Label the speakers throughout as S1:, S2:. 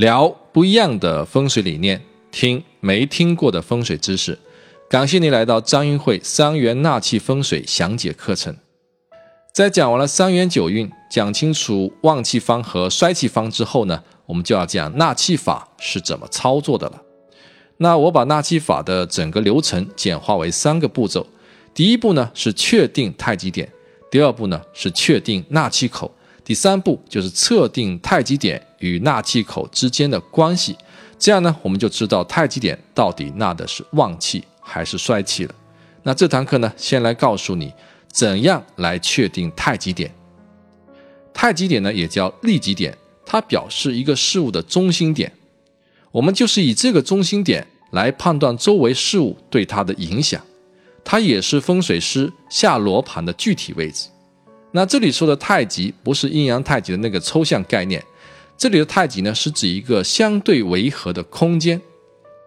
S1: 聊不一样的风水理念，听没听过的风水知识。感谢你来到张运会三元纳气风水详解课程。在讲完了三元九运，讲清楚旺气方和衰气方之后呢，我们就要讲纳气法是怎么操作的了。那我把纳气法的整个流程简化为三个步骤。第一步呢是确定太极点，第二步呢是确定纳气口。第三步就是测定太极点与纳气口之间的关系，这样呢，我们就知道太极点到底纳的是旺气还是衰气了。那这堂课呢，先来告诉你怎样来确定太极点。太极点呢，也叫利极点，它表示一个事物的中心点。我们就是以这个中心点来判断周围事物对它的影响，它也是风水师下罗盘的具体位置。那这里说的太极不是阴阳太极的那个抽象概念，这里的太极呢是指一个相对维和的空间。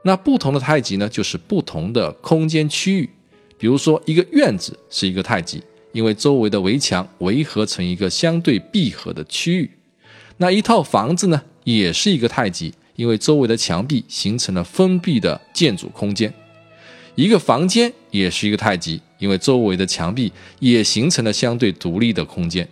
S1: 那不同的太极呢，就是不同的空间区域。比如说，一个院子是一个太极，因为周围的围墙围合成一个相对闭合的区域。那一套房子呢，也是一个太极，因为周围的墙壁形成了封闭的建筑空间。一个房间也是一个太极。因为周围的墙壁也形成了相对独立的空间，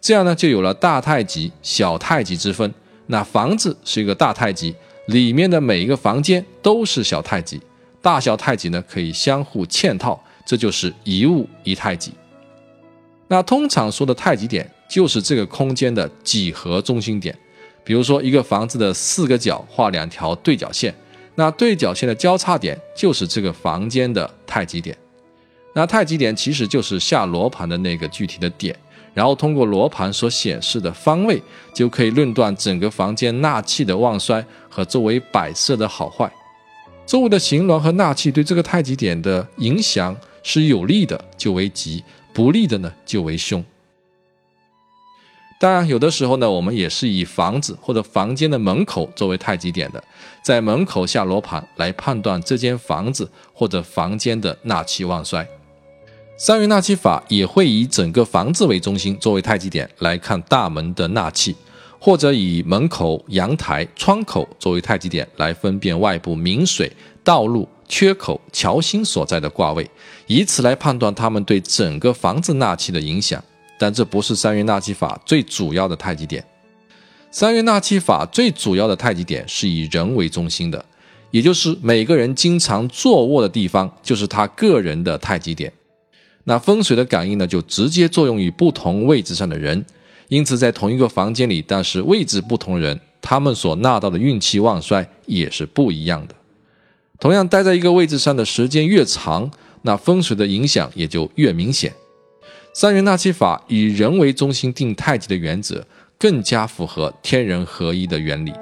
S1: 这样呢就有了大太极、小太极之分。那房子是一个大太极，里面的每一个房间都是小太极，大小太极呢可以相互嵌套，这就是一物一太极。那通常说的太极点就是这个空间的几何中心点，比如说一个房子的四个角画两条对角线，那对角线的交叉点就是这个房间的太极点。那太极点其实就是下罗盘的那个具体的点，然后通过罗盘所显示的方位，就可以论断整个房间纳气的旺衰和周围摆设的好坏。周围的形峦和纳气对这个太极点的影响是有利的，就为吉；不利的呢，就为凶。当然，有的时候呢，我们也是以房子或者房间的门口作为太极点的，在门口下罗盘来判断这间房子或者房间的纳气旺衰。三元纳气法也会以整个房子为中心作为太极点来看大门的纳气，或者以门口、阳台、窗口作为太极点来分辨外部明水、道路、缺口、桥心所在的卦位，以此来判断它们对整个房子纳气的影响。但这不是三元纳气法最主要的太极点。三元纳气法最主要的太极点是以人为中心的，也就是每个人经常坐卧的地方就是他个人的太极点。那风水的感应呢，就直接作用于不同位置上的人，因此在同一个房间里，但是位置不同人，他们所纳到的运气旺衰也是不一样的。同样，待在一个位置上的时间越长，那风水的影响也就越明显。三元纳气法以人为中心定太极的原则，更加符合天人合一的原理。